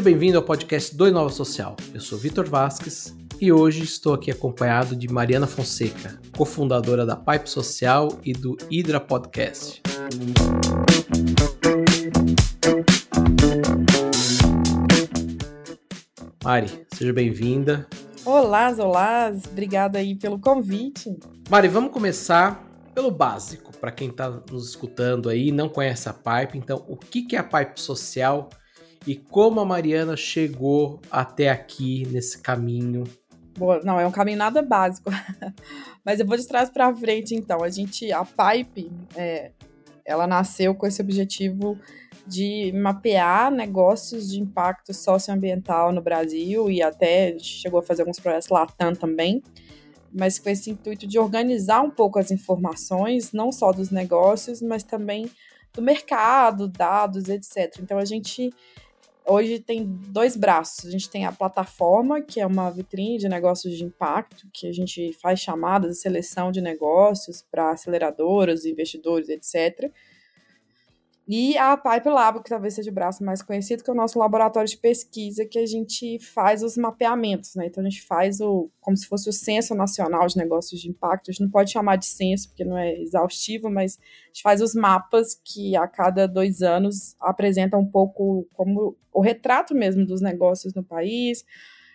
Seja bem-vindo ao podcast do Inova Social. Eu sou Vitor Vasques e hoje estou aqui acompanhado de Mariana Fonseca, cofundadora da Pipe Social e do Hydra Podcast. Mari, seja bem-vinda. Olá, olá, obrigada aí pelo convite. Mari, vamos começar pelo básico, para quem está nos escutando aí e não conhece a Pipe. Então, o que é a Pipe Social e como a Mariana chegou até aqui nesse caminho. Boa, não, é um caminho nada básico. Mas eu vou de trás para frente, então. A gente, a Pipe, é, ela nasceu com esse objetivo de mapear negócios de impacto socioambiental no Brasil e até chegou a fazer alguns projetos Latam também, mas com esse intuito de organizar um pouco as informações, não só dos negócios, mas também do mercado, dados, etc. Então a gente hoje tem dois braços. A gente tem a plataforma, que é uma vitrine de negócios de impacto, que a gente faz chamadas de seleção de negócios para aceleradoras, investidores, etc. E a Pipe Lab, que talvez seja o braço mais conhecido, que é o nosso laboratório de pesquisa, que a gente faz os mapeamentos, né? Então a gente faz o como se fosse o Censo Nacional de Negócios de Impacto. A gente não pode chamar de censo, porque não é exaustivo, mas a gente faz os mapas que a cada dois anos apresentam um pouco como o retrato mesmo dos negócios no país,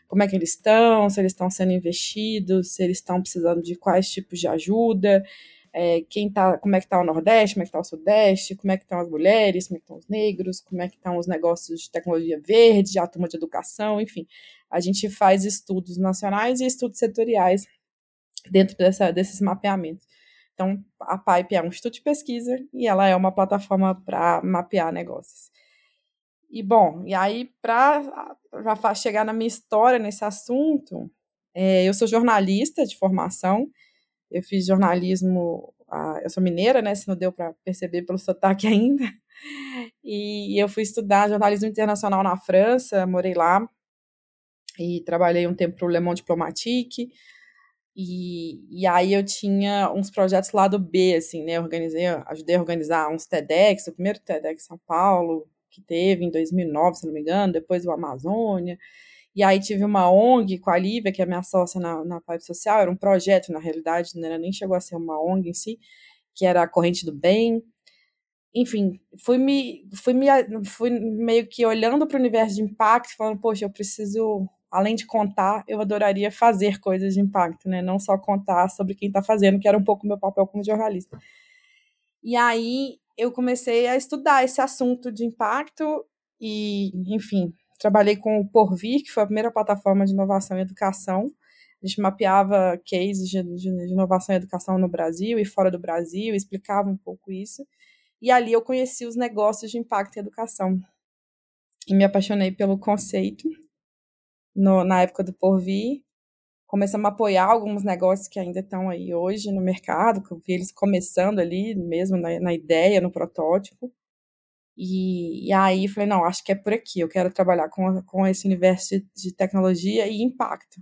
como é que eles estão, se eles estão sendo investidos, se eles estão precisando de quais tipos de ajuda é, quem tá, como é que está o Nordeste, como é que está o Sudeste, como é que estão as mulheres, como é que estão os negros, como é que estão os negócios de tecnologia verde, a turma de educação, enfim. A gente faz estudos nacionais e estudos setoriais dentro dessa, desses mapeamentos. Então, a Pipe é um instituto de pesquisa e ela é uma plataforma para mapear negócios. E, bom, e aí, para chegar na minha história nesse assunto, é, eu sou jornalista de formação, eu fiz jornalismo, eu sou mineira, né? Se não deu para perceber pelo sotaque ainda. E eu fui estudar jornalismo internacional na França, morei lá e trabalhei um tempo para o Le Monde Diplomatique. E, e aí eu tinha uns projetos lá do B, assim, né? Eu organizei, ajudei a organizar uns TEDx, o primeiro TEDx São Paulo, que teve em 2009, se não me engano, depois o Amazônia. E aí tive uma ONG com a Lívia, que é minha sócia na, na Pipe Social, era um projeto, na realidade, não era, nem chegou a ser uma ONG em si, que era a Corrente do Bem. Enfim, fui, me, fui, me, fui meio que olhando para o universo de impacto, falando, poxa, eu preciso, além de contar, eu adoraria fazer coisas de impacto, né? Não só contar sobre quem está fazendo, que era um pouco meu papel como jornalista. E aí eu comecei a estudar esse assunto de impacto e, enfim, Trabalhei com o Porvir, que foi a primeira plataforma de inovação e educação. A gente mapeava cases de, de, de inovação e educação no Brasil e fora do Brasil, explicava um pouco isso. E ali eu conheci os negócios de impacto em educação. E me apaixonei pelo conceito no, na época do Porvir. Começamos a apoiar alguns negócios que ainda estão aí hoje no mercado, que eu vi eles começando ali mesmo na, na ideia, no protótipo. E, e, aí falei, não, acho que é por aqui, eu quero trabalhar com, com esse universo de, de tecnologia e impacto.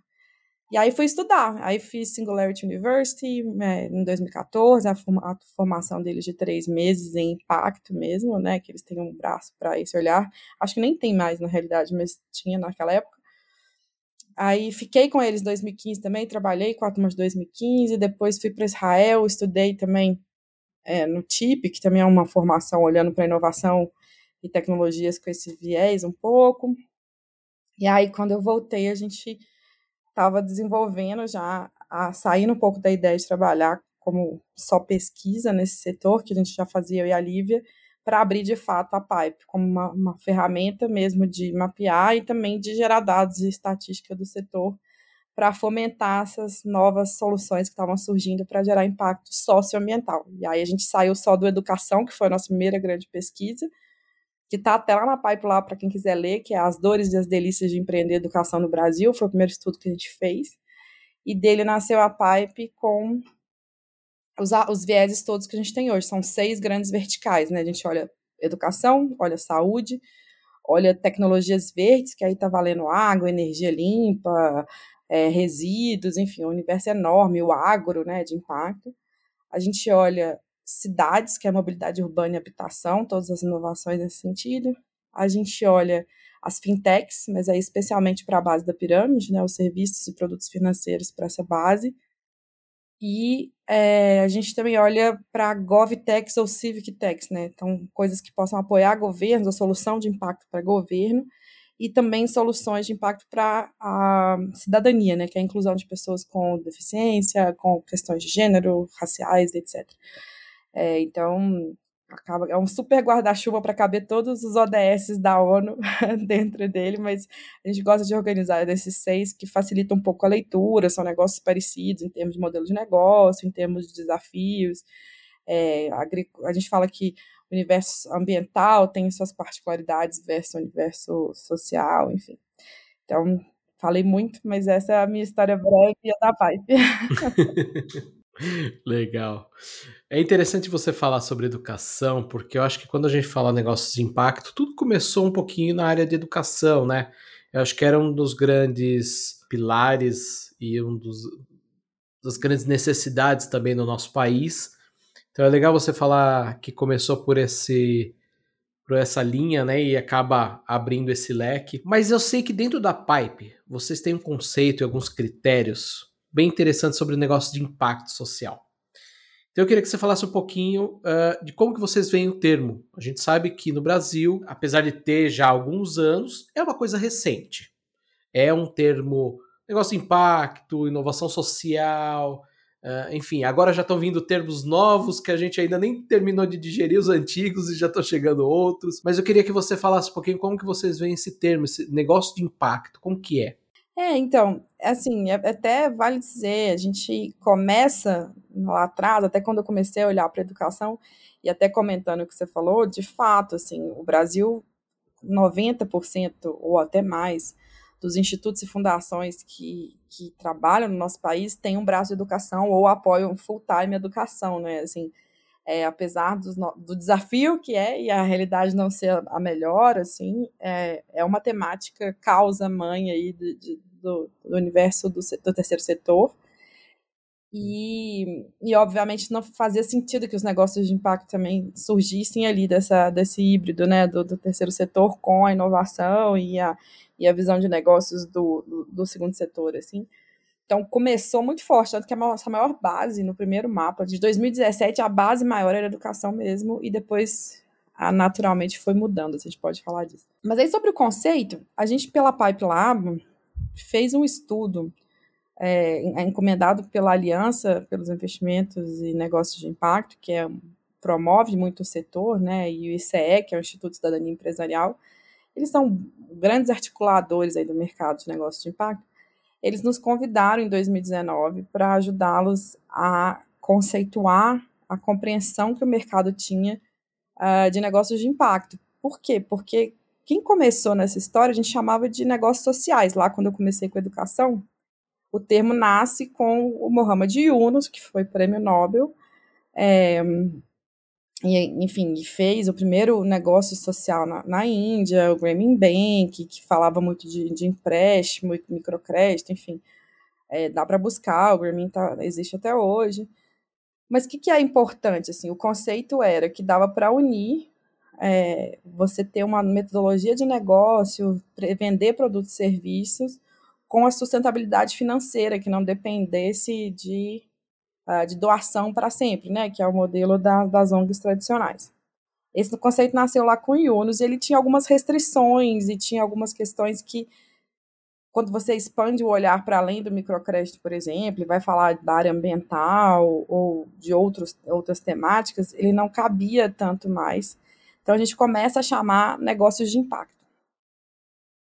E aí fui estudar, aí fiz Singularity University é, em 2014, a, a, formação deles de três meses em impacto mesmo, né, que eles têm um braço para esse olhar, acho que nem tem mais na realidade, mas tinha naquela época. Aí fiquei com eles em 2015 também, trabalhei com a turma de 2015, depois fui para Israel, estudei também é, no TIP, que também é uma formação olhando para inovação e tecnologias com esse viés um pouco. E aí, quando eu voltei, a gente estava desenvolvendo já, a, saindo um pouco da ideia de trabalhar como só pesquisa nesse setor, que a gente já fazia, eu e a Lívia, para abrir de fato a Pipe como uma, uma ferramenta mesmo de mapear e também de gerar dados e estatística do setor para fomentar essas novas soluções que estavam surgindo para gerar impacto socioambiental. E aí a gente saiu só do educação, que foi a nossa primeira grande pesquisa, que está até lá na pipe lá para quem quiser ler, que é As Dores e as Delícias de Empreender Educação no Brasil, foi o primeiro estudo que a gente fez. E dele nasceu a pipe com os, os vieses todos que a gente tem hoje. São seis grandes verticais, né? A gente olha educação, olha saúde, olha tecnologias verdes, que aí está valendo água, energia limpa, é, resíduos, enfim, o universo é enorme, o agro, né, de impacto. A gente olha cidades, que é mobilidade urbana e habitação, todas as inovações nesse sentido. A gente olha as fintechs, mas é especialmente para a base da pirâmide, né, os serviços e produtos financeiros para essa base. E é, a gente também olha para GovTechs ou CivicTechs, né? Então, coisas que possam apoiar governos, a solução de impacto para governo, e também soluções de impacto para a cidadania, né? Que é a inclusão de pessoas com deficiência, com questões de gênero, raciais, etc. É, então, acaba é um super guarda-chuva para caber todos os ODS da ONU dentro dele, mas a gente gosta de organizar desses seis que facilitam um pouco a leitura, são negócios parecidos em termos de modelo de negócio, em termos de desafios. É, a, a gente fala que universo ambiental tem suas particularidades versus o universo social, enfim. Então, falei muito, mas essa é a minha história breve e a da Pipe. Legal. É interessante você falar sobre educação, porque eu acho que quando a gente fala negócios de impacto, tudo começou um pouquinho na área de educação, né? Eu acho que era um dos grandes pilares e um dos das grandes necessidades também no nosso país. Então é legal você falar que começou por esse por essa linha, né, e acaba abrindo esse leque. Mas eu sei que dentro da Pipe vocês têm um conceito e alguns critérios bem interessante sobre o negócio de impacto social. Então eu queria que você falasse um pouquinho uh, de como que vocês veem o termo. A gente sabe que no Brasil, apesar de ter já alguns anos, é uma coisa recente. É um termo, negócio de impacto, inovação social, uh, enfim, agora já estão vindo termos novos que a gente ainda nem terminou de digerir os antigos e já estão chegando outros. Mas eu queria que você falasse um pouquinho como que vocês veem esse termo, esse negócio de impacto, como que é? É, então, assim, é, até vale dizer, a gente começa lá atrás, até quando eu comecei a olhar para a educação, e até comentando o que você falou, de fato, assim, o Brasil, 90% ou até mais dos institutos e fundações que, que trabalham no nosso país têm um braço de educação ou apoiam full-time educação, né? Assim, é, apesar do, do, desafio que é e a realidade não ser a melhor, assim, é, é uma temática causa mãe aí de, de, do, do, universo do, do, terceiro setor. E, e, obviamente, não fazia sentido que os negócios de impacto também surgissem ali dessa, desse híbrido né, do, do terceiro setor com a inovação e a, e a visão de negócios do, do, do segundo setor, assim. Então começou muito forte, tanto que a nossa maior base no primeiro mapa de 2017, a base maior era educação mesmo, e depois a, naturalmente foi mudando, a gente pode falar disso. Mas aí sobre o conceito, a gente pela Pipe Lab fez um estudo é, encomendado pela Aliança pelos Investimentos e Negócios de Impacto, que é, promove muito o setor, né, e o ICE, que é o Instituto de Cidadania Empresarial, eles são grandes articuladores aí do mercado de negócios de impacto, eles nos convidaram em 2019 para ajudá-los a conceituar a compreensão que o mercado tinha uh, de negócios de impacto. Por quê? Porque quem começou nessa história a gente chamava de negócios sociais. Lá, quando eu comecei com educação, o termo nasce com o Mohamed Yunus, que foi prêmio Nobel, é, e, enfim, fez o primeiro negócio social na, na Índia, o Grameen Bank, que falava muito de, de empréstimo e microcrédito, enfim. É, dá para buscar, o Grameen tá, existe até hoje. Mas o que, que, é importante? Assim, o conceito era que dava para unir é, você ter uma metodologia de negócio, vender produtos e serviços com a sustentabilidade financeira, que não dependesse de uh, de doação para sempre, né, que é o modelo da, das ONGs tradicionais. Esse conceito nasceu lá com o Yunus e ele tinha algumas restrições e tinha algumas questões que, quando você expande o olhar para além do microcrédito, por exemplo, e vai falar da área ambiental ou de outros, outras temáticas, ele não cabia tanto mais. Então a gente começa a chamar negócios de impacto.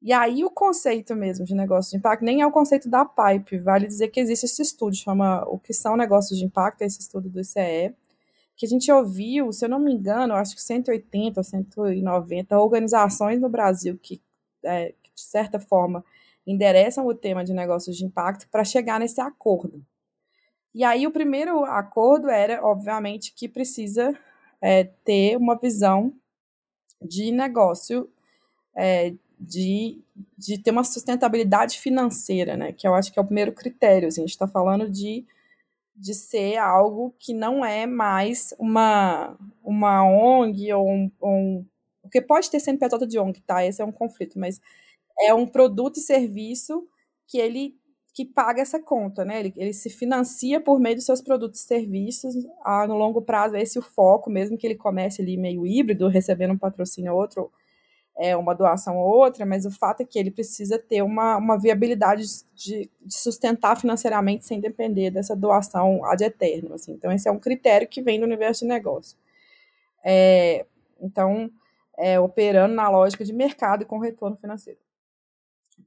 E aí o conceito mesmo de negócio de impacto nem é o conceito da Pipe, vale dizer que existe esse estudo, chama o que são negócios de impacto, esse estudo do ICE, que a gente ouviu, se eu não me engano, acho que 180 190 organizações no Brasil que, é, que de certa forma, endereçam o tema de negócios de impacto para chegar nesse acordo. E aí o primeiro acordo era, obviamente, que precisa é, ter uma visão de negócio é, de, de ter uma sustentabilidade financeira, né? Que eu acho que é o primeiro critério. Assim, a gente está falando de, de ser algo que não é mais uma, uma ONG ou um, um porque pode ter CNPJ de ONG, tá? Esse é um conflito, mas é um produto e serviço que ele que paga essa conta, né? Ele, ele se financia por meio dos seus produtos e serviços. Ah, no longo prazo, esse é o foco, mesmo que ele comece ali meio híbrido, recebendo um patrocínio ou outro, é, uma doação ou outra, mas o fato é que ele precisa ter uma, uma viabilidade de, de sustentar financeiramente sem depender dessa doação ad eterno. Assim. Então, esse é um critério que vem do universo de negócio. É, então, é, operando na lógica de mercado e com retorno financeiro.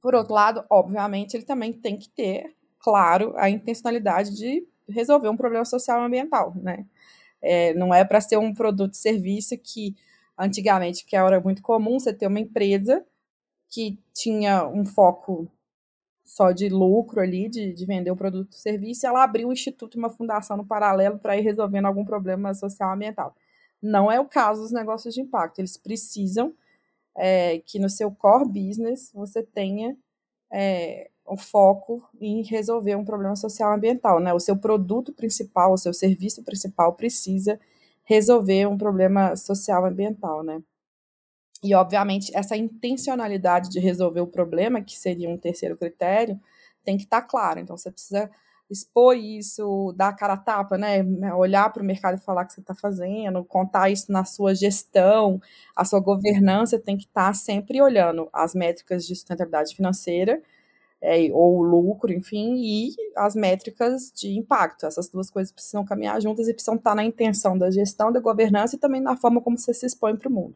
Por outro lado, obviamente, ele também tem que ter, claro, a intencionalidade de resolver um problema social e ambiental, né? É, não é para ser um produto e serviço que, antigamente, que era muito comum, você ter uma empresa que tinha um foco só de lucro ali, de, de vender o produto e serviço, ela abriu um instituto, uma fundação no paralelo para ir resolvendo algum problema social ambiental. Não é o caso dos negócios de impacto. Eles precisam é, que no seu core business você tenha é, o foco em resolver um problema social ambiental, né? O seu produto principal, o seu serviço principal precisa resolver um problema social ambiental, né? E, obviamente, essa intencionalidade de resolver o problema, que seria um terceiro critério, tem que estar tá clara. Então, você precisa expor isso, dar a cara a tapa, né? Olhar para o mercado e falar o que você está fazendo, contar isso na sua gestão, a sua governança tem que estar tá sempre olhando as métricas de sustentabilidade financeira, é, ou lucro, enfim, e as métricas de impacto. Essas duas coisas precisam caminhar juntas e precisam estar na intenção da gestão, da governança e também na forma como você se expõe para o mundo.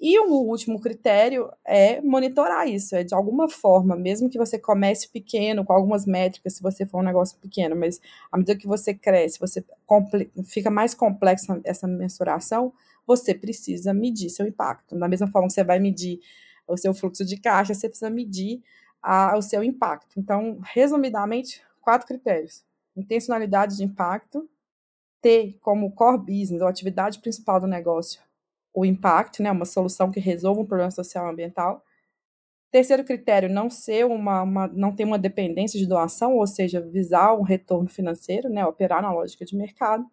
E o último critério é monitorar isso, é de alguma forma, mesmo que você comece pequeno, com algumas métricas, se você for um negócio pequeno, mas à medida que você cresce, você fica mais complexa essa mensuração, você precisa medir seu impacto. Da mesma forma que você vai medir o seu fluxo de caixa, você precisa medir a, o seu impacto. Então, resumidamente, quatro critérios: intencionalidade de impacto, ter como core business, ou atividade principal do negócio, o impacto, né, uma solução que resolva um problema social e ambiental. Terceiro critério, não ser uma, uma, não ter uma dependência de doação, ou seja, visar um retorno financeiro, né, operar na lógica de mercado.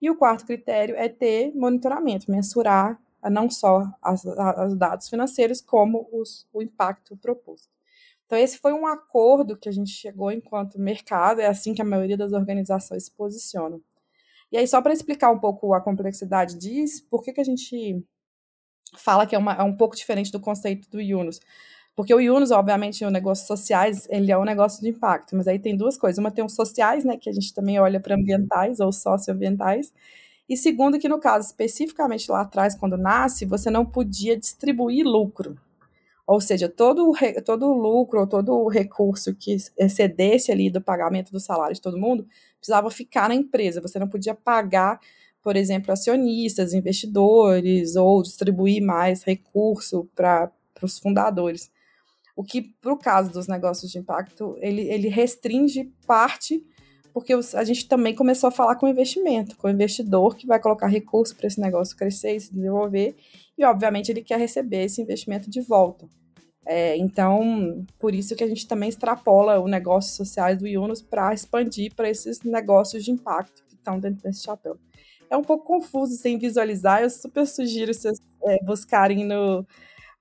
E o quarto critério é ter monitoramento, mensurar não só os dados financeiros, como os, o impacto proposto. Então, esse foi um acordo que a gente chegou enquanto mercado, é assim que a maioria das organizações se posicionam. E aí, só para explicar um pouco a complexidade disso, por que, que a gente fala que é, uma, é um pouco diferente do conceito do Yunus? Porque o Yunus, obviamente, o negócio sociais, ele é um negócio de impacto, mas aí tem duas coisas. Uma tem os sociais, né, que a gente também olha para ambientais ou socioambientais, e segundo que no caso, especificamente lá atrás, quando nasce, você não podia distribuir lucro. Ou seja, todo, todo o lucro todo o recurso que excedesse ali do pagamento do salário de todo mundo precisava ficar na empresa. Você não podia pagar, por exemplo, acionistas, investidores ou distribuir mais recurso para os fundadores. O que, para o caso dos negócios de impacto, ele, ele restringe parte, porque a gente também começou a falar com investimento, com o investidor que vai colocar recurso para esse negócio crescer e se desenvolver, e obviamente ele quer receber esse investimento de volta. É, então, por isso que a gente também extrapola o negócio sociais do Yunus para expandir para esses negócios de impacto que estão dentro desse chapéu. É um pouco confuso sem visualizar, eu super sugiro vocês é, buscarem no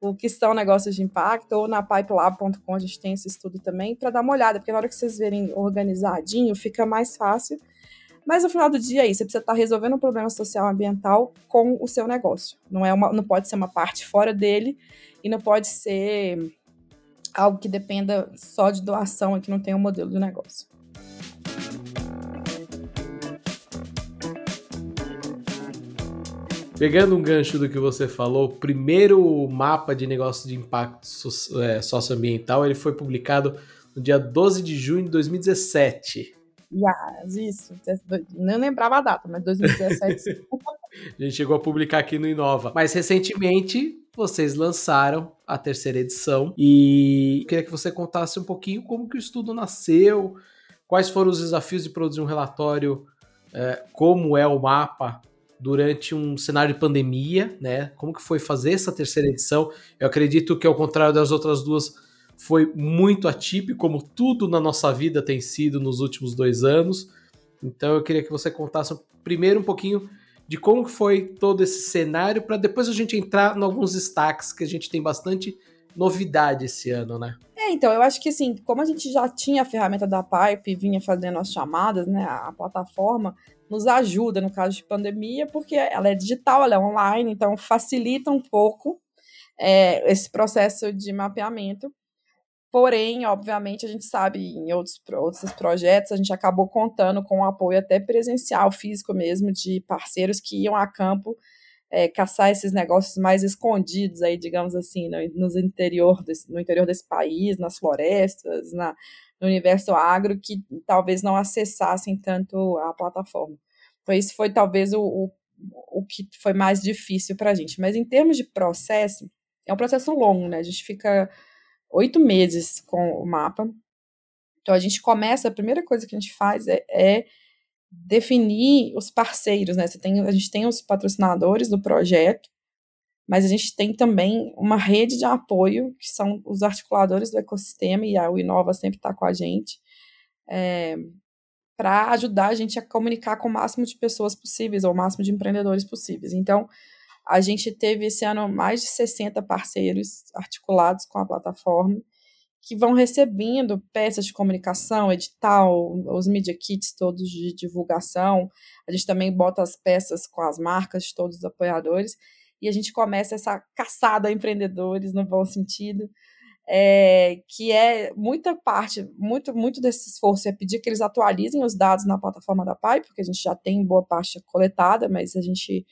o que são negócios de impacto, ou na pipelab.com a gente tem esse estudo também, para dar uma olhada, porque na hora que vocês verem organizadinho, fica mais fácil. Mas no final do dia é isso, você precisa estar resolvendo um problema social ambiental com o seu negócio. Não, é uma, não pode ser uma parte fora dele, e não pode ser algo que dependa só de doação e que não tenha um modelo de negócio. Pegando um gancho do que você falou, o primeiro mapa de negócio de impacto é, socioambiental ele foi publicado no dia 12 de junho de 2017. Yes, isso. Não lembrava a data, mas 2017. a gente chegou a publicar aqui no Inova. Mas recentemente vocês lançaram a terceira edição e queria que você contasse um pouquinho como que o estudo nasceu, quais foram os desafios de produzir um relatório, é, como é o mapa durante um cenário de pandemia, né? Como que foi fazer essa terceira edição? Eu acredito que ao contrário das outras duas foi muito atípico, como tudo na nossa vida tem sido nos últimos dois anos. Então eu queria que você contasse primeiro um pouquinho de como foi todo esse cenário, para depois a gente entrar em alguns destaques, que a gente tem bastante novidade esse ano, né? É, então, eu acho que assim, como a gente já tinha a ferramenta da Pipe e vinha fazendo as chamadas, né, a plataforma nos ajuda no caso de pandemia, porque ela é digital, ela é online, então facilita um pouco é, esse processo de mapeamento. Porém, obviamente, a gente sabe em outros, outros projetos, a gente acabou contando com o apoio até presencial, físico mesmo, de parceiros que iam a campo é, caçar esses negócios mais escondidos aí, digamos assim, no, interior desse, no interior desse país, nas florestas, na, no universo agro, que talvez não acessassem tanto a plataforma. Então, isso foi talvez o, o, o que foi mais difícil para a gente. Mas em termos de processo, é um processo longo, né? A gente fica oito meses com o mapa. Então a gente começa, a primeira coisa que a gente faz é, é definir os parceiros, né? Tem, a gente tem os patrocinadores do projeto, mas a gente tem também uma rede de apoio, que são os articuladores do ecossistema, e a Inova sempre está com a gente, é, para ajudar a gente a comunicar com o máximo de pessoas possíveis, ou o máximo de empreendedores possíveis. Então, a gente teve esse ano mais de 60 parceiros articulados com a plataforma que vão recebendo peças de comunicação, edital, os media kits todos de divulgação. A gente também bota as peças com as marcas de todos os apoiadores e a gente começa essa caçada a empreendedores no bom sentido. É, que é muita parte, muito, muito desse esforço é pedir que eles atualizem os dados na plataforma da PAI, porque a gente já tem boa parte coletada, mas a gente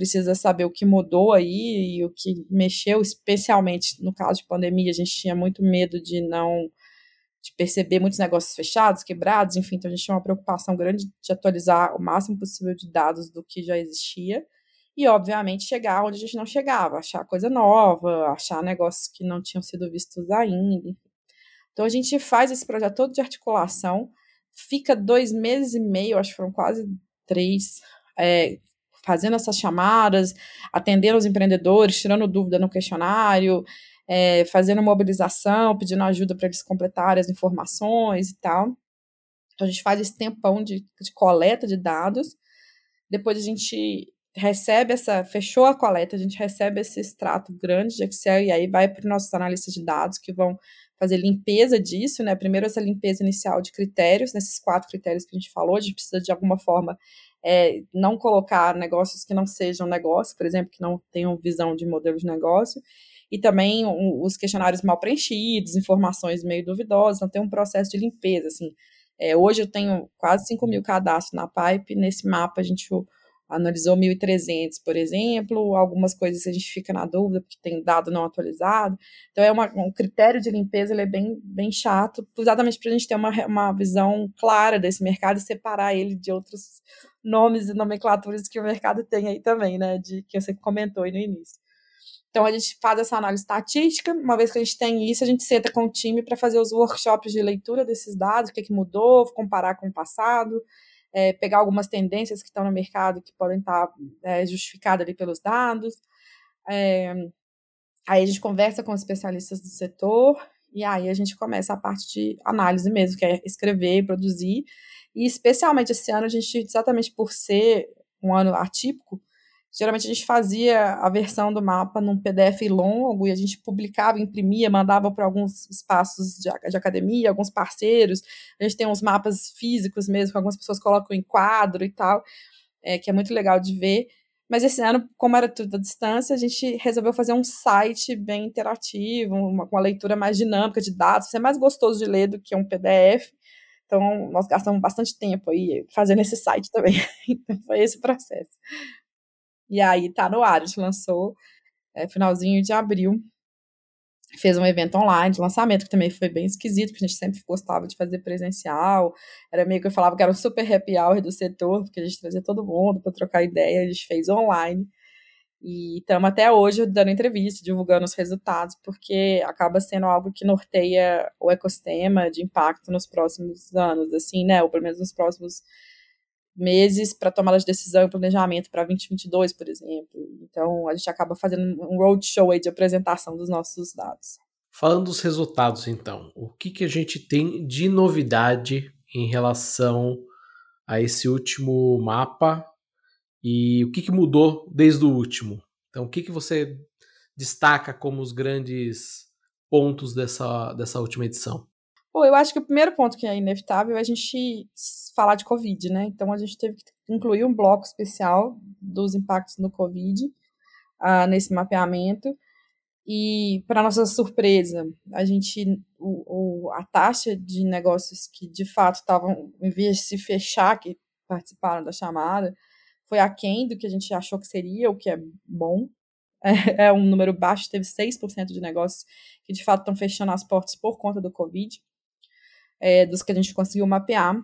precisa saber o que mudou aí e o que mexeu, especialmente no caso de pandemia, a gente tinha muito medo de não de perceber muitos negócios fechados, quebrados, enfim, então a gente tinha uma preocupação grande de atualizar o máximo possível de dados do que já existia e, obviamente, chegar onde a gente não chegava, achar coisa nova, achar negócios que não tinham sido vistos ainda. Então a gente faz esse projeto todo de articulação, fica dois meses e meio, acho que foram quase três, é, fazendo essas chamadas, atendendo os empreendedores, tirando dúvida no questionário, é, fazendo mobilização, pedindo ajuda para eles completarem as informações e tal. Então, a gente faz esse tempão de, de coleta de dados. Depois a gente recebe essa, fechou a coleta, a gente recebe esse extrato grande de Excel e aí vai para os nossos analistas de dados que vão fazer limpeza disso, né? Primeiro essa limpeza inicial de critérios, nesses quatro critérios que a gente falou, a gente precisa de alguma forma é, não colocar negócios que não sejam negócio, por exemplo, que não tenham visão de modelo de negócio, e também um, os questionários mal preenchidos, informações meio duvidosas, então tem um processo de limpeza, assim. É, hoje eu tenho quase 5 mil cadastros na Pipe, nesse mapa a gente analisou 1.300, por exemplo, algumas coisas a gente fica na dúvida porque tem dado não atualizado. Então, é uma, um critério de limpeza ele é bem, bem chato, exatamente para a gente ter uma, uma visão clara desse mercado e separar ele de outros nomes e nomenclaturas que o mercado tem aí também, né, de que você comentou aí no início. Então, a gente faz essa análise estatística. Uma vez que a gente tem isso, a gente senta com o time para fazer os workshops de leitura desses dados, o que, é que mudou, comparar com o passado, é, pegar algumas tendências que estão no mercado que podem estar tá, é, justificadas ali pelos dados. É, aí a gente conversa com os especialistas do setor e aí a gente começa a parte de análise mesmo, que é escrever, produzir. E especialmente esse ano, a gente, exatamente por ser um ano atípico, Geralmente a gente fazia a versão do mapa num PDF longo e a gente publicava, imprimia, mandava para alguns espaços de, de, academia, alguns parceiros. A gente tem uns mapas físicos mesmo, que algumas pessoas colocam em quadro e tal, é, que é muito legal de ver. Mas esse ano, como era tudo à distância, a gente resolveu fazer um site bem interativo, uma, uma leitura mais dinâmica de dados, é mais gostoso de ler do que um PDF. Então, nós gastamos bastante tempo aí fazendo esse site também. Então, foi esse o processo. E aí tá no ar, a gente lançou é, finalzinho de abril. Fez um evento online de lançamento, que também foi bem esquisito, porque a gente sempre gostava de fazer presencial. Era meio que eu falava que era o super happy hour do setor, porque a gente trazia todo mundo para trocar ideia, a gente fez online. E estamos até hoje dando entrevista, divulgando os resultados, porque acaba sendo algo que norteia o ecossistema de impacto nos próximos anos, assim, né? Ou pelo menos nos próximos meses para tomada de decisão e planejamento para 2022, por exemplo. Então, a gente acaba fazendo um roadshow aí de apresentação dos nossos dados. Falando dos resultados, então, o que, que a gente tem de novidade em relação a esse último mapa E o que, que mudou desde o último? Então, o que, que você destaca como os grandes pontos dessa, dessa última edição? Bom, eu acho que o primeiro ponto que é inevitável é a gente falar de Covid, né? Então a gente teve que incluir um bloco especial dos impactos no Covid uh, nesse mapeamento. E, para nossa surpresa, a gente, o, o, a taxa de negócios que de fato estavam, em vez de se fechar, que participaram da chamada, foi aquém do que a gente achou que seria, o que é bom. É, é um número baixo, teve 6% de negócios que de fato estão fechando as portas por conta do Covid, é, dos que a gente conseguiu mapear.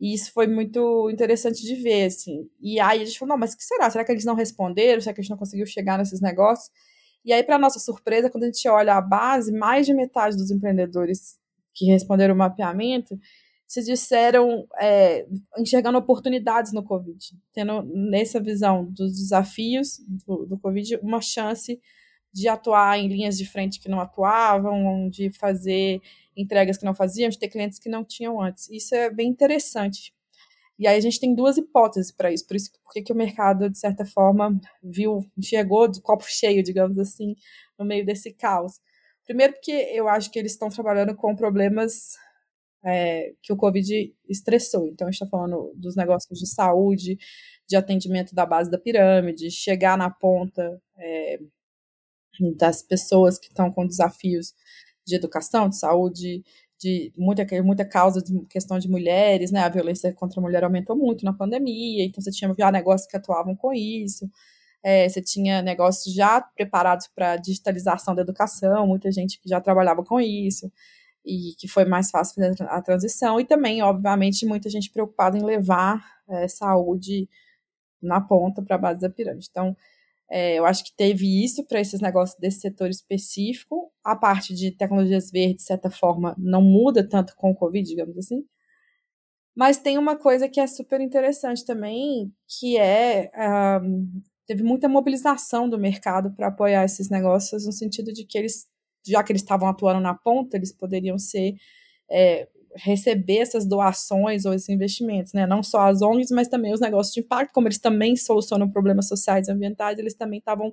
E isso foi muito interessante de ver, assim. E aí a gente falou, não, mas o que será? Será que eles não responderam? Será que a gente não conseguiu chegar nesses negócios? E aí, para nossa surpresa, quando a gente olha a base, mais de metade dos empreendedores que responderam o mapeamento se disseram é, enxergando oportunidades no Covid, tendo nessa visão dos desafios do, do Covid uma chance de atuar em linhas de frente que não atuavam, de fazer entregas que não faziam, de ter clientes que não tinham antes. Isso é bem interessante. E aí a gente tem duas hipóteses para isso, por isso porque que o mercado, de certa forma, viu, enxergou de copo cheio, digamos assim, no meio desse caos. Primeiro porque eu acho que eles estão trabalhando com problemas é, que o Covid estressou. Então, a gente está falando dos negócios de saúde, de atendimento da base da pirâmide, chegar na ponta é, das pessoas que estão com desafios de educação, de saúde, de muita, muita causa de questão de mulheres, né? A violência contra a mulher aumentou muito na pandemia, então você tinha já negócios que atuavam com isso, é, você tinha negócios já preparados para digitalização da educação, muita gente que já trabalhava com isso e que foi mais fácil fazer a transição, e também, obviamente, muita gente preocupada em levar é, saúde na ponta para a base da pirâmide. Então, é, eu acho que teve isso para esses negócios desse setor específico. A parte de tecnologias verdes, de certa forma, não muda tanto com o Covid, digamos assim. Mas tem uma coisa que é super interessante também, que é um, teve muita mobilização do mercado para apoiar esses negócios, no sentido de que eles já que eles estavam atuando na ponta, eles poderiam ser é, receber essas doações ou esses investimentos, né? Não só as ONGs, mas também os negócios de impacto, como eles também solucionam problemas sociais e ambientais, eles também estavam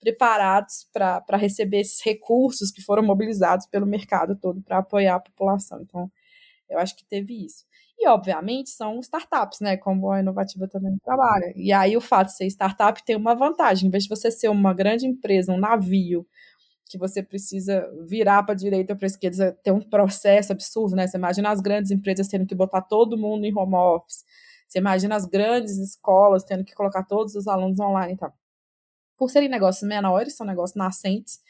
preparados para receber esses recursos que foram mobilizados pelo mercado todo para apoiar a população. Então, eu acho que teve isso. E, obviamente, são startups, né? Como a Inovativa também trabalha. E aí, o fato de ser startup tem uma vantagem. Em vez de você ser uma grande empresa, um navio, que você precisa virar para a direita para a esquerda, ter um processo absurdo, né? Você imagina as grandes empresas tendo que botar todo mundo em home office. Você imagina as grandes escolas tendo que colocar todos os alunos online e tal. Por serem negócios menores, são negócios nascentes,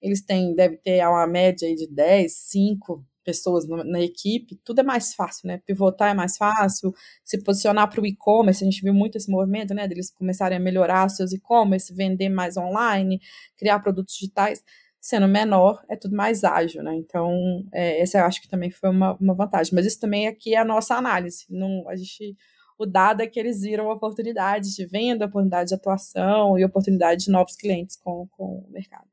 eles têm, deve ter uma média de 10, 5 pessoas na, na, equipe, tudo é mais fácil, né? Pivotar é mais fácil, se posicionar para o e-commerce, a gente viu muito esse movimento, né? Deles começarem a melhorar seus e-commerce, vender mais online, criar produtos digitais, sendo menor, é tudo mais ágil, né? Então, é, essa eu acho que também foi uma, uma vantagem. Mas isso também aqui é a nossa análise. Não, a gente, o dado é que eles viram oportunidades de venda, oportunidade de atuação e oportunidade de novos clientes com, com o mercado.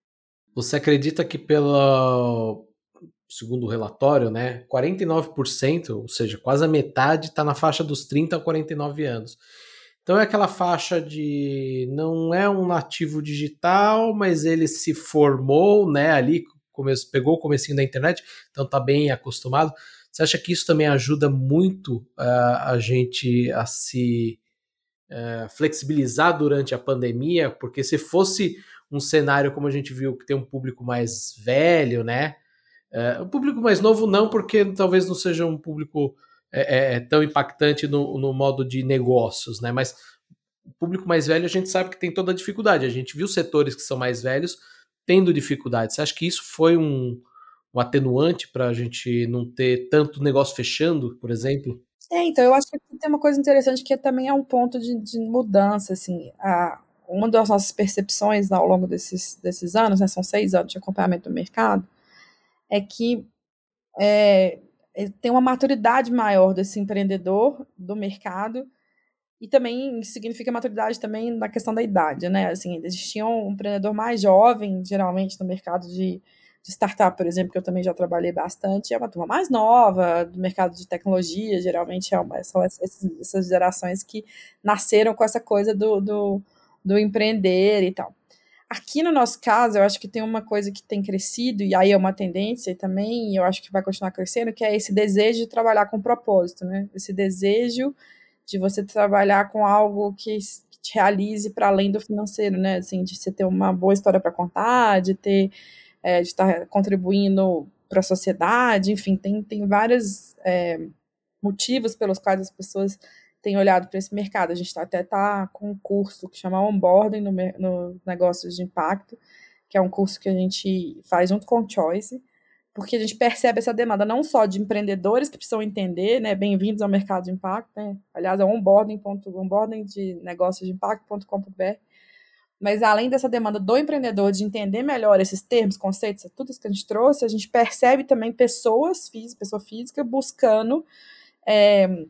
Você acredita que pela segundo o relatório, né, 49%, ou seja, quase a metade está na faixa dos 30 a 49 anos. Então é aquela faixa de não é um nativo digital, mas ele se formou, né, ali pegou o comecinho da internet, então está bem acostumado. Você acha que isso também ajuda muito uh, a gente a se uh, flexibilizar durante a pandemia? Porque se fosse um cenário como a gente viu que tem um público mais velho, né? É, o público mais novo não, porque talvez não seja um público é, é, é, tão impactante no, no, modo de negócios, né? Mas o público mais velho a gente sabe que tem toda a dificuldade. A gente viu setores que são mais velhos tendo dificuldade. Você acha que isso foi um, um atenuante para a gente não ter tanto negócio fechando, por exemplo? É, então eu acho que tem uma coisa interessante que também é um ponto de, de mudança, assim. A, uma das nossas percepções ao longo desses, desses anos, né, são seis anos de acompanhamento do mercado, é que é, é, tem uma maturidade maior desse empreendedor do mercado e também significa maturidade também na questão da idade, né? Assim, existia um empreendedor mais jovem, geralmente no mercado de de startup, por exemplo, que eu também já trabalhei bastante, é uma turma mais nova, do mercado de tecnologia, geralmente é uma, são essas, essas, gerações que nasceram com essa coisa do, do, do empreender e tal. Aqui no nosso caso, eu acho que tem uma coisa que tem crescido, e aí é uma tendência e também, eu acho que vai continuar crescendo, que é esse desejo de trabalhar com propósito, né? Esse desejo de você trabalhar com algo que te realize para além do financeiro, né? Assim, de você ter uma boa história para contar, de ter é, de estar contribuindo para a sociedade, enfim, tem, tem vários é, motivos pelos quais as pessoas têm olhado para esse mercado. A gente tá, até está com um curso que chama Onboarding no, no Negócios de Impacto, que é um curso que a gente faz junto com o Choice, porque a gente percebe essa demanda não só de empreendedores que precisam entender, né, bem-vindos ao mercado de impacto, né, aliás, é onboarding, onboarding de negócios de impacto.com.br, mas além dessa demanda do empreendedor de entender melhor esses termos, conceitos, tudo isso que a gente trouxe, a gente percebe também pessoas físicas, pessoa física buscando é,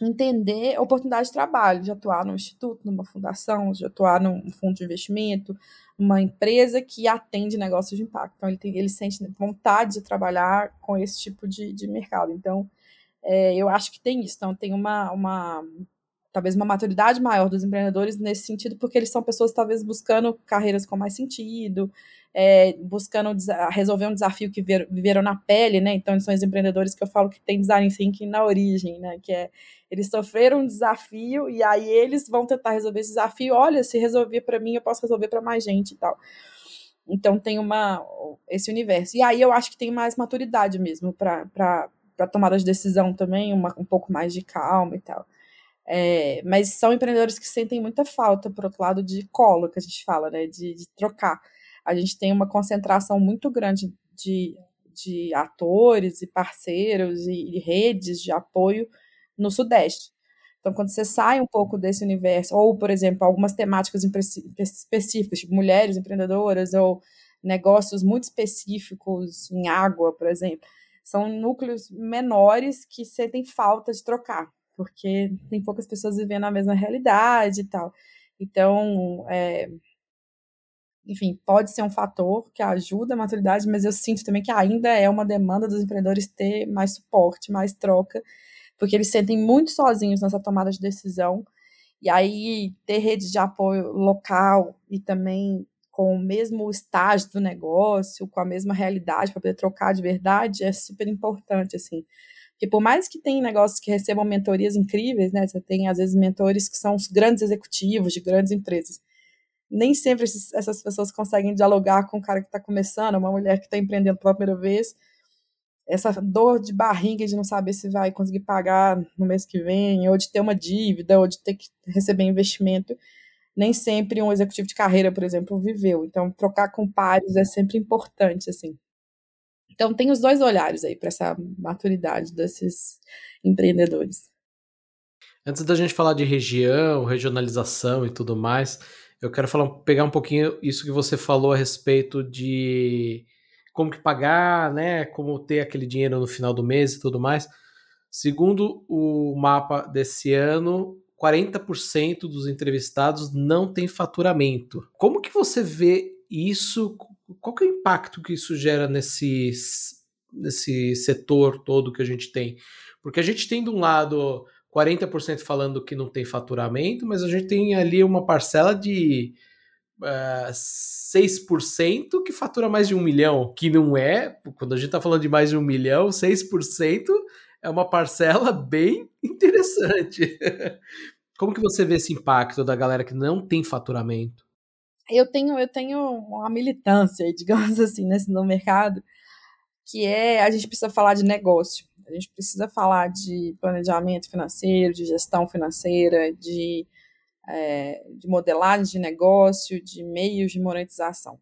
entender oportunidade de trabalho, de atuar num instituto, numa fundação, de atuar num fundo de investimento, uma empresa que atende negócios de impacto. Então, ele, tem, ele sente vontade de trabalhar com esse tipo de, de mercado. Então, é, eu acho que tem isso. Então, tem uma, uma talvez uma maturidade maior dos empreendedores nesse sentido, porque eles são pessoas talvez buscando carreiras com mais sentido, é, buscando resolver um desafio que viveram na pele, né? Então, são os empreendedores que eu falo que tem design thinking na origem, né? Que é eles sofreram um desafio e aí eles vão tentar resolver esse desafio. Olha, se resolver para mim, eu posso resolver para mais gente e tal. Então tem uma esse universo. E aí eu acho que tem mais maturidade mesmo para tomada de decisão também, uma, um pouco mais de calma e tal. É, mas são empreendedores que sentem muita falta, por outro lado, de colo, que a gente fala, né? De, de trocar. A gente tem uma concentração muito grande de, de atores e parceiros e, e redes de apoio no Sudeste. Então, quando você sai um pouco desse universo, ou, por exemplo, algumas temáticas específicas, tipo mulheres empreendedoras, ou negócios muito específicos em água, por exemplo, são núcleos menores que sentem falta de trocar, porque tem poucas pessoas vivendo a mesma realidade e tal. Então, é, enfim, pode ser um fator que ajuda a maturidade, mas eu sinto também que ainda é uma demanda dos empreendedores ter mais suporte, mais troca, porque eles sentem muito sozinhos nessa tomada de decisão. E aí, ter redes de apoio local e também com o mesmo estágio do negócio, com a mesma realidade, para poder trocar de verdade, é super importante, assim. Porque por mais que tenha negócios que recebam mentorias incríveis, né? Você tem, às vezes, mentores que são os grandes executivos de grandes empresas. Nem sempre esses, essas pessoas conseguem dialogar com o cara que está começando, uma mulher que está empreendendo pela primeira vez, essa dor de barriga de não saber se vai conseguir pagar no mês que vem, ou de ter uma dívida, ou de ter que receber investimento, nem sempre um executivo de carreira, por exemplo, viveu. Então, trocar com pares é sempre importante, assim. Então, tem os dois olhares aí para essa maturidade desses empreendedores. Antes da gente falar de região, regionalização e tudo mais, eu quero falar, pegar um pouquinho isso que você falou a respeito de como que pagar, né? Como ter aquele dinheiro no final do mês e tudo mais. Segundo o mapa desse ano, 40% dos entrevistados não tem faturamento. Como que você vê isso? Qual que é o impacto que isso gera nesse, nesse setor todo que a gente tem? Porque a gente tem de um lado 40% falando que não tem faturamento, mas a gente tem ali uma parcela de uh, eh, 6% que fatura mais de um milhão, que não é, quando a gente está falando de mais de um milhão, 6% é uma parcela bem interessante. Como que você vê esse impacto da galera que não tem faturamento? Eu tenho, eu tenho uma militância, digamos assim, nesse, no mercado, que é a gente precisa falar de negócio. A gente precisa falar de planejamento financeiro, de gestão financeira, de é, de modelagem de negócio, de meios de monetização.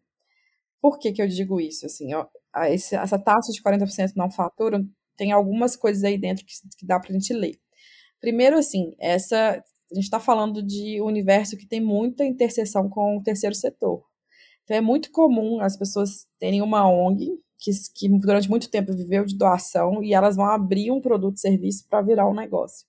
Por que, que eu digo isso? Assim, ó, esse, essa taxa de 40% não fatura tem algumas coisas aí dentro que, que dá para a gente ler. Primeiro, assim, essa a gente está falando de um universo que tem muita interseção com o terceiro setor. Então é muito comum as pessoas terem uma ONG que, que durante muito tempo viveu de doação e elas vão abrir um produto serviço para virar um negócio.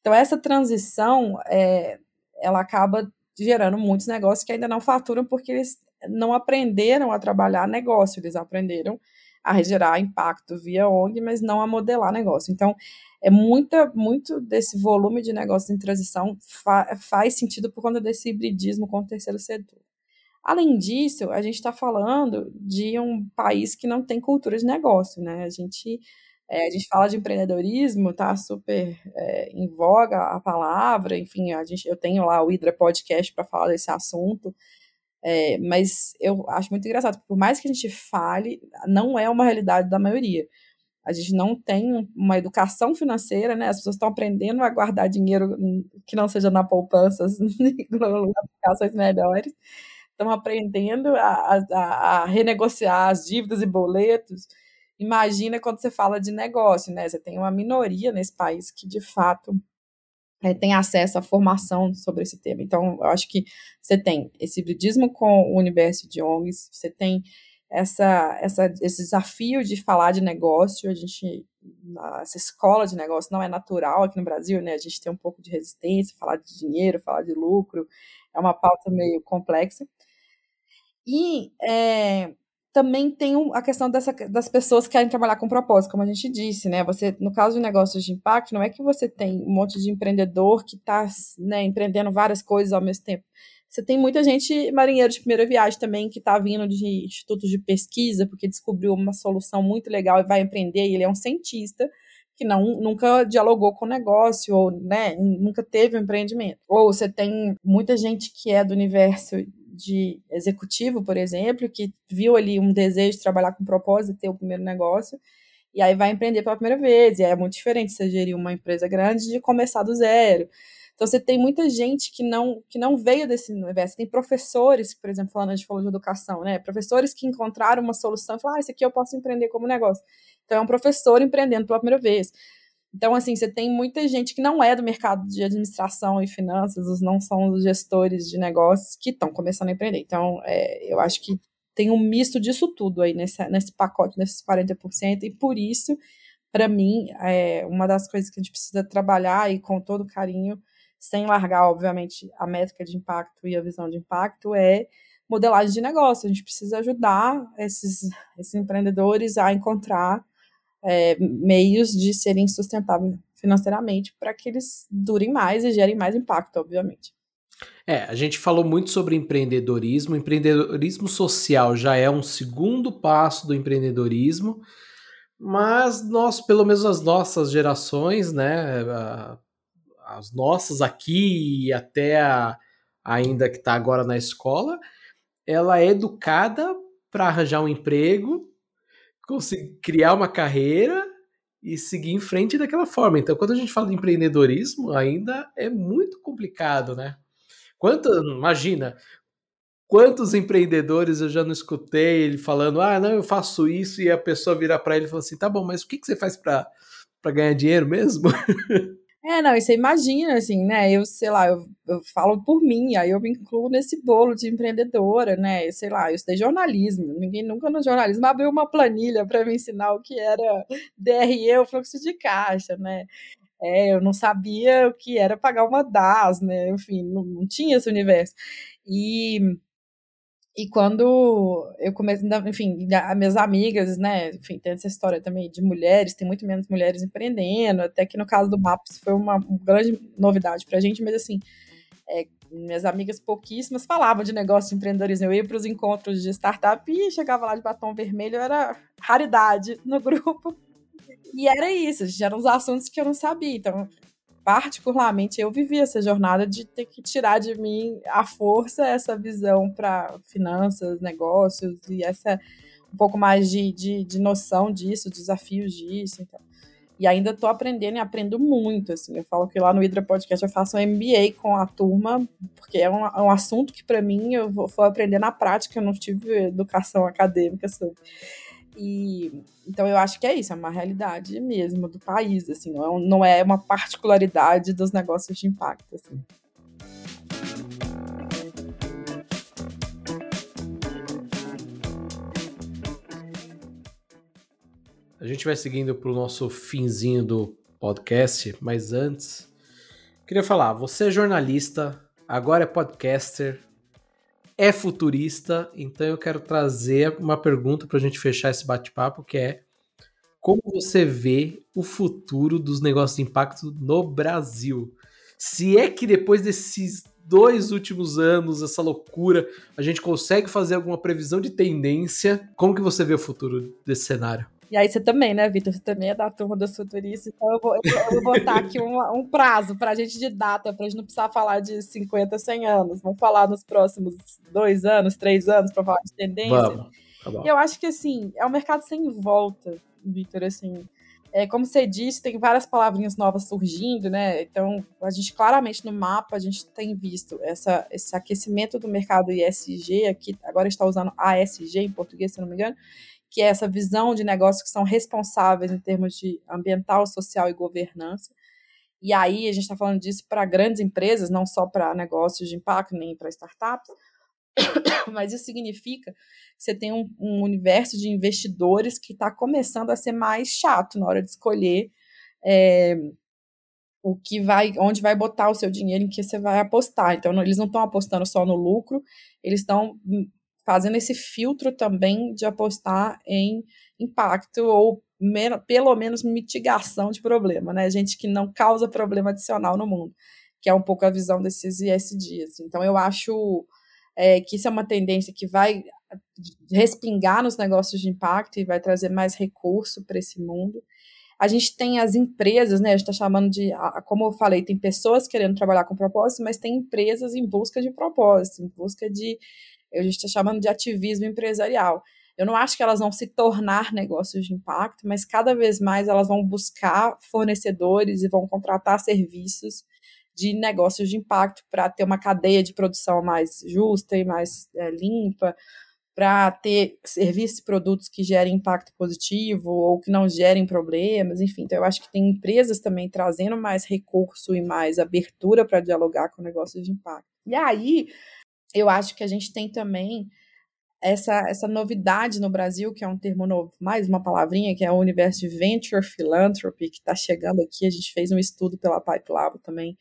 Então essa transição é, ela acaba gerando muitos negócios que ainda não faturam porque eles não aprenderam a trabalhar negócio, eles aprenderam a gerar impacto via ONG, mas não a modelar negócio. Então, é muita, muito desse volume de negócios em transição fa faz sentido por conta desse hibridismo com o terceiro setor. Além disso, a gente está falando de um país que não tem cultura de negócio, né? A gente, é, a gente fala de empreendedorismo, tá super é, em voga a palavra, enfim, a gente, eu tenho lá o Hidra Podcast para falar desse assunto, é, mas eu acho muito engraçado, por mais que a gente fale, não é uma realidade da maioria. A gente não tem uma educação financeira, né? As pessoas estão aprendendo a guardar dinheiro que não seja na poupança, aplicações melhores. Estão aprendendo a, a, a, renegociar as dívidas e boletos. Imagina quando você fala de negócio, né? Você tem uma minoria nesse país que, de fato, é, tem acesso à formação sobre esse tema. Então, eu acho que você tem esse hibridismo com o universo de ONGs, você tem essa, essa, esse desafio de falar de negócio. A gente, essa escola de negócio não é natural aqui no Brasil, né? A gente tem um pouco de resistência, falar de dinheiro, falar de lucro, é uma pauta meio complexa. E é, também tem a questão dessa, das pessoas que querem trabalhar com propósito, como a gente disse, né? Você, no caso de negócios de impacto, não é que você tem um monte de empreendedor que está né, empreendendo várias coisas ao mesmo tempo. Você tem muita gente, marinheiro de primeira viagem também, que está vindo de institutos de pesquisa, porque descobriu uma solução muito legal e vai empreender, e ele é um cientista que não, nunca dialogou com o negócio, ou né, nunca teve um empreendimento. Ou você tem muita gente que é do universo de executivo, por exemplo, que viu ali um desejo de trabalhar com propósito, ter o primeiro negócio, e aí vai empreender pela primeira vez. E aí é muito diferente você gerir uma empresa grande de começar do zero. Então você tem muita gente que não que não veio desse universo. Tem professores, por exemplo, falando gente falou de educação, né? Professores que encontraram uma solução e falaram, ah, isso aqui eu posso empreender como negócio. Então é um professor empreendendo pela primeira vez. Então, assim, você tem muita gente que não é do mercado de administração e finanças, os não são os gestores de negócios que estão começando a empreender. Então, é, eu acho que tem um misto disso tudo aí nesse, nesse pacote, nesses 40%, e por isso, para mim, é uma das coisas que a gente precisa trabalhar e com todo carinho sem largar, obviamente, a métrica de impacto e a visão de impacto, é modelagem de negócio. A gente precisa ajudar esses, esses empreendedores a encontrar é, meios de serem sustentáveis financeiramente para que eles durem mais e gerem mais impacto, obviamente. É, a gente falou muito sobre empreendedorismo. Empreendedorismo social já é um segundo passo do empreendedorismo, mas nós, pelo menos as nossas gerações, né, as nossas aqui e até a, ainda que está agora na escola, ela é educada para arranjar um emprego, conseguir criar uma carreira e seguir em frente daquela forma. Então, quando a gente fala de empreendedorismo, ainda é muito complicado, né? Quanto, imagina, quantos empreendedores eu já não escutei ele falando, ah, não, eu faço isso, e a pessoa virar para ele e falar assim, tá bom, mas o que, que você faz para ganhar dinheiro mesmo? É, não, e você imagina, assim, né? Eu, sei lá, eu, eu falo por mim, aí eu me incluo nesse bolo de empreendedora, né? Eu, sei lá, eu estudei jornalismo. Ninguém nunca no jornalismo abriu uma planilha para me ensinar o que era DRE, o fluxo de caixa, né? É, eu não sabia o que era pagar uma DAS, né? Enfim, não, não tinha esse universo. E e quando eu comecei, enfim, as minhas amigas, né, enfim, tem essa história também de mulheres, tem muito menos mulheres empreendendo, até que no caso do MAPS foi uma grande novidade pra gente, mas assim, é, minhas amigas pouquíssimas falavam de negócio de empreendedorismo. Eu ia para os encontros de startup e chegava lá de batom vermelho, era raridade no grupo. E era isso, eram os assuntos que eu não sabia. Então, particularmente, eu vivi essa jornada de ter que tirar de mim a força essa visão para finanças, negócios e essa um pouco mais de, de, de noção disso, desafios disso. Então. E ainda estou aprendendo e aprendo muito. Assim. Eu falo que lá no Hidra Podcast eu faço um MBA com a turma, porque é um, é um assunto que, para mim, eu vou, vou, aprender na prática. Eu não tive educação acadêmica sobre. E então eu acho que é isso, é uma realidade mesmo do país, assim, não é, não é uma particularidade dos negócios de impacto, assim. A gente vai seguindo para o nosso finzinho do podcast, mas antes, queria falar: você é jornalista, agora é podcaster, é futurista, então eu quero trazer uma pergunta para a gente fechar esse bate-papo, que é como você vê o futuro dos negócios de impacto no Brasil? Se é que depois desses dois últimos anos, essa loucura, a gente consegue fazer alguma previsão de tendência, como que você vê o futuro desse cenário? E aí você também, né, Vitor? Você também é da turma dos futuristas, então eu vou, eu vou botar aqui um, um prazo para a gente de data, para a gente não precisar falar de 50, 100 anos. Vamos falar nos próximos dois anos, três anos, para falar de tendência. Vamos. Tá eu acho que, assim, é um mercado sem volta, Vitor, assim. É, como você disse, tem várias palavrinhas novas surgindo, né? Então, a gente claramente no mapa a gente tem visto essa, esse aquecimento do mercado ISG, aqui agora está usando ASG em português, se não me engano, que é essa visão de negócios que são responsáveis em termos de ambiental, social e governança. E aí a gente está falando disso para grandes empresas, não só para negócios de impacto, nem para startups. Mas isso significa que você tem um, um universo de investidores que está começando a ser mais chato na hora de escolher é, o que vai, onde vai botar o seu dinheiro, em que você vai apostar. Então, eles não estão apostando só no lucro, eles estão fazendo esse filtro também de apostar em impacto ou pelo menos mitigação de problema, né? Gente que não causa problema adicional no mundo, que é um pouco a visão desses ISDs. Então, eu acho é, que isso é uma tendência que vai respingar nos negócios de impacto e vai trazer mais recurso para esse mundo. A gente tem as empresas, né? A gente está chamando de, como eu falei, tem pessoas querendo trabalhar com propósito, mas tem empresas em busca de propósito, em busca de a gente está chamando de ativismo empresarial. Eu não acho que elas vão se tornar negócios de impacto, mas cada vez mais elas vão buscar fornecedores e vão contratar serviços de negócios de impacto para ter uma cadeia de produção mais justa e mais é, limpa, para ter serviços e produtos que gerem impacto positivo ou que não gerem problemas, enfim. Então, eu acho que tem empresas também trazendo mais recurso e mais abertura para dialogar com negócios de impacto. E aí, eu acho que a gente tem também essa, essa novidade no Brasil, que é um termo novo, mais uma palavrinha, que é o universo de Venture Philanthropy, que está chegando aqui. A gente fez um estudo pela Pipe Lab também,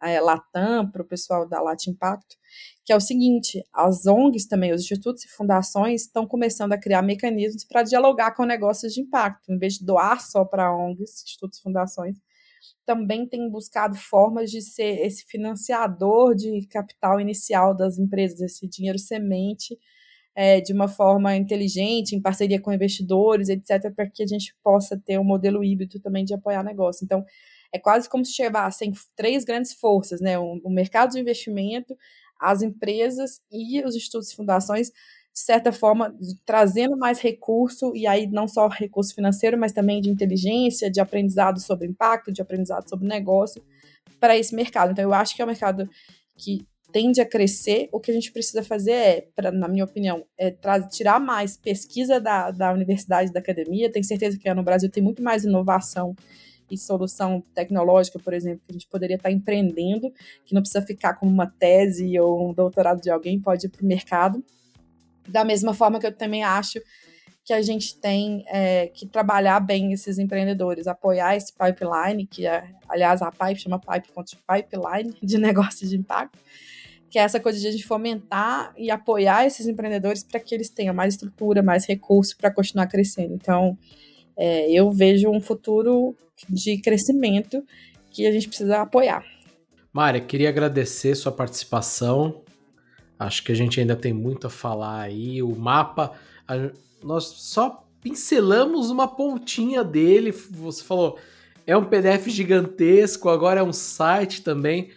a Latam, para o pessoal da Lat Impacto, que é o seguinte: as ONGs também, os institutos e fundações, estão começando a criar mecanismos para dialogar com negócios de impacto, em vez de doar só para ONGs, institutos e fundações, também tem buscado formas de ser esse financiador de capital inicial das empresas, esse dinheiro semente, é, de uma forma inteligente, em parceria com investidores, etc., para que a gente possa ter um modelo híbrido também de apoiar negócio. Então, é quase como se chegassem três grandes forças, né? O, o mercado de investimento, as empresas e os institutos e fundações de certa forma, trazendo mais recurso, e aí não só recurso financeiro, mas também de inteligência, de aprendizado sobre impacto, de aprendizado sobre negócio, para esse mercado. Então, eu acho que é um mercado que tende a crescer. O que a gente precisa fazer é, pra, na minha opinião, é tirar mais pesquisa da, da universidade, da academia. Tenho certeza que no Brasil tem muito mais inovação e solução tecnológica, por exemplo, que a gente poderia estar empreendendo, que não precisa ficar como uma tese ou um doutorado de alguém, pode ir para o mercado. Da mesma forma que eu também acho que a gente tem é, que trabalhar bem esses empreendedores, apoiar esse pipeline, que é, aliás, a Pipe chama Pipe Pipeline de negócio de impacto, que é essa coisa de a gente fomentar e apoiar esses empreendedores para que eles tenham mais estrutura, mais recurso para continuar crescendo. Então, é, eu vejo um futuro de crescimento que a gente precisa apoiar. Mária, queria agradecer sua participação. Acho que a gente ainda tem muito a falar aí. O mapa, a, nós só pincelamos uma pontinha dele. Você falou, é um PDF gigantesco, agora é um site também.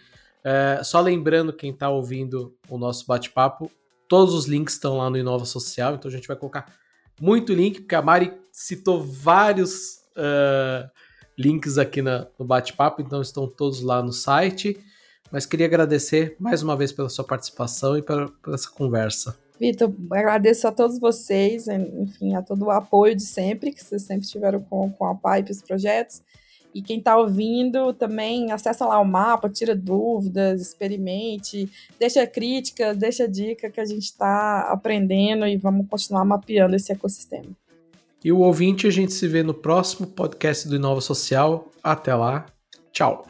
É, só lembrando quem está ouvindo o nosso bate-papo, todos os links estão lá no Inova Social, então a gente vai colocar muito link, porque a Mari citou vários uh, links aqui na, no bate-papo, então estão todos lá no site. Mas queria agradecer mais uma vez pela sua participação e pela, pela essa conversa. Vitor, agradeço a todos vocês, enfim, a todo o apoio de sempre, que vocês sempre tiveram com, com a Pipe os projetos. E quem está ouvindo também, acessa lá o mapa, tira dúvidas, experimente, deixa críticas, deixa dica que a gente está aprendendo e vamos continuar mapeando esse ecossistema. E o ouvinte, a gente se vê no próximo podcast do Inova Social. Até lá. Tchau.